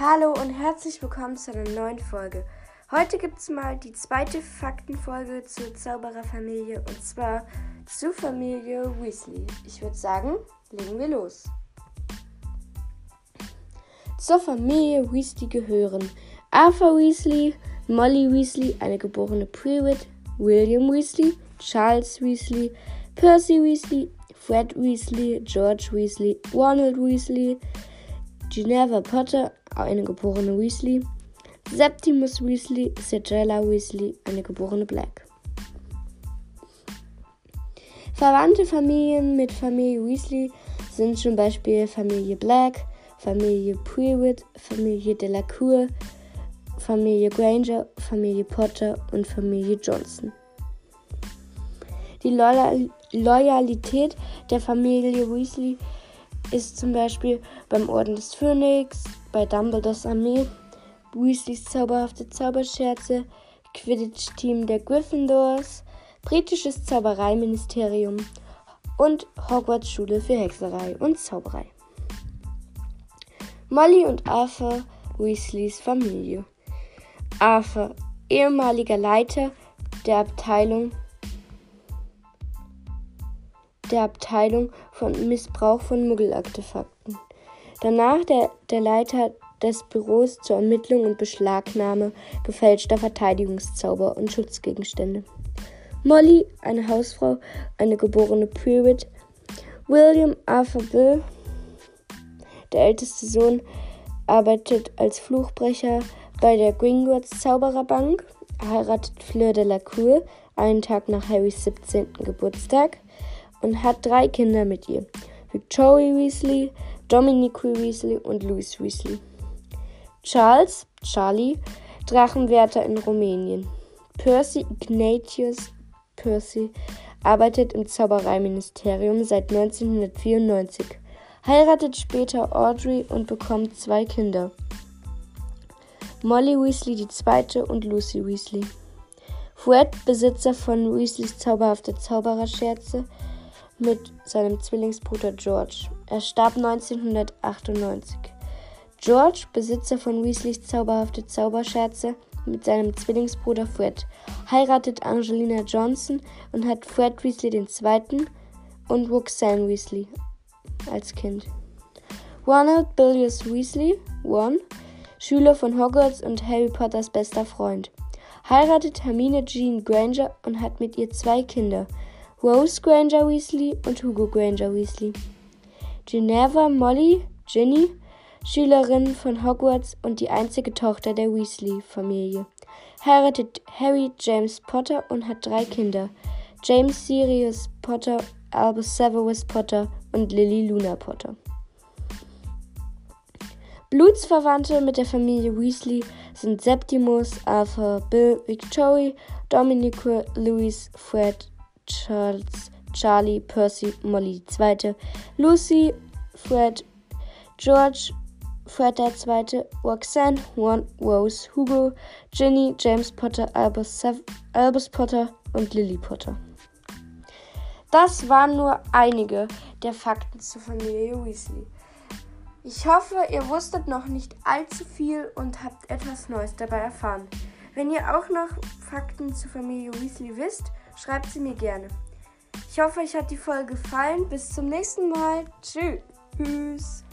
Hallo und herzlich willkommen zu einer neuen Folge. Heute gibt es mal die zweite Faktenfolge zur Zaubererfamilie und zwar zur Familie Weasley. Ich würde sagen, legen wir los. Zur Familie Weasley gehören Arthur Weasley, Molly Weasley, eine geborene Pruitt, William Weasley, Charles Weasley, Percy Weasley, Fred Weasley, George Weasley, Ronald Weasley, Ginevra Potter, eine geborene Weasley, Septimus Weasley, Sigella Weasley, eine geborene Black. Verwandte Familien mit Familie Weasley sind zum Beispiel Familie Black, Familie Prewitt, Familie Delacour, Familie Granger, Familie Potter und Familie Johnson. Die Loyalität der Familie Weasley ist zum Beispiel beim Orden des Phönix, bei Dumbledores Armee, Weasleys zauberhafte Zauberscherze, Quidditch-Team der Gryffindors, britisches Zaubereiministerium und Hogwarts Schule für Hexerei und Zauberei. Molly und Arthur Weasleys Familie. Arthur, ehemaliger Leiter der Abteilung der Abteilung von Missbrauch von Muggelartefakten. Danach der, der Leiter des Büros zur Ermittlung und Beschlagnahme gefälschter Verteidigungszauber und Schutzgegenstände. Molly, eine Hausfrau, eine geborene Pruitt. William Arthur Bill, der älteste Sohn, arbeitet als Fluchbrecher bei der Gringotts Zaubererbank, heiratet Fleur de la Cour einen Tag nach Harrys 17. Geburtstag und hat drei Kinder mit ihr. Victoria Weasley, Dominic Weasley und Louis Weasley. Charles, Charlie, Drachenwärter in Rumänien. Percy Ignatius Percy arbeitet im Zaubereiministerium seit 1994, heiratet später Audrey und bekommt zwei Kinder. Molly Weasley die zweite und Lucy Weasley. Fred, Besitzer von Weasleys zauberhafte Zaubererscherze, mit seinem Zwillingsbruder George. Er starb 1998. George, Besitzer von Weasleys zauberhafte Zauberscherze, mit seinem Zwillingsbruder Fred, heiratet Angelina Johnson und hat Fred Weasley II. und Roxanne Weasley als Kind. Ronald Billius Weasley, Ron, Schüler von Hogwarts und Harry Potters bester Freund, heiratet Hermine Jean Granger und hat mit ihr zwei Kinder, Rose Granger Weasley und Hugo Granger Weasley. Ginevra Molly, Ginny, Schülerin von Hogwarts und die einzige Tochter der Weasley-Familie, heiratet Harry James Potter und hat drei Kinder: James Sirius Potter, Albus Severus Potter und Lily Luna Potter. Blutsverwandte mit der Familie Weasley sind Septimus, Arthur, Bill, Victoria, Dominic, Louis, Fred, Charles, Charlie, Percy, Molly II., Lucy, Fred, George, Fred II., Roxanne, Ron, Rose, Hugo, Ginny, James Potter, Albus, Albus Potter und Lily Potter. Das waren nur einige der Fakten zur Familie Weasley. Ich hoffe, ihr wusstet noch nicht allzu viel und habt etwas Neues dabei erfahren. Wenn ihr auch noch Fakten zur Familie Weasley wisst, schreibt sie mir gerne. Ich hoffe, euch hat die Folge gefallen. Bis zum nächsten Mal. Tschüss.